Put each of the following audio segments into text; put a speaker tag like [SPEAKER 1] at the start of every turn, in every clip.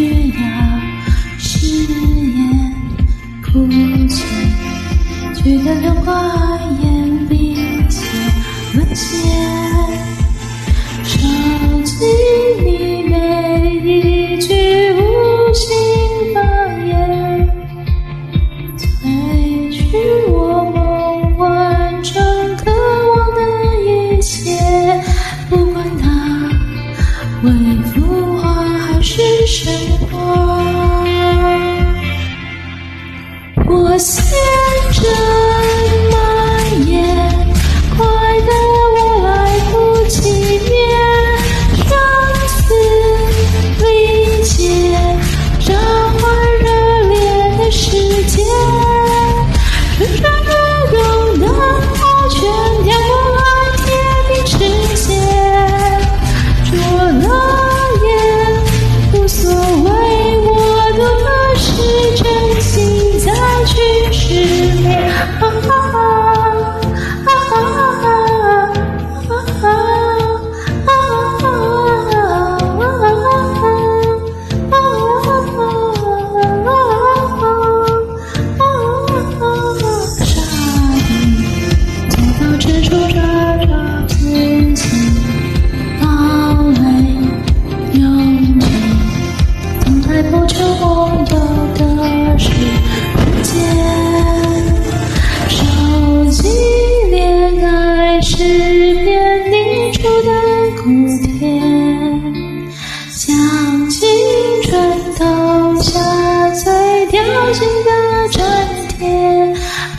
[SPEAKER 1] 只要誓言哭泣，倔强的怪眼闭起了眼，收集你每一句无心发言，褪去我梦幻中渴望的一切，不管它微。是什么？我。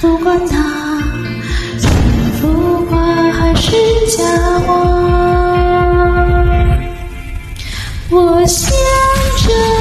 [SPEAKER 1] 不管他是浮夸还是假话，我想着。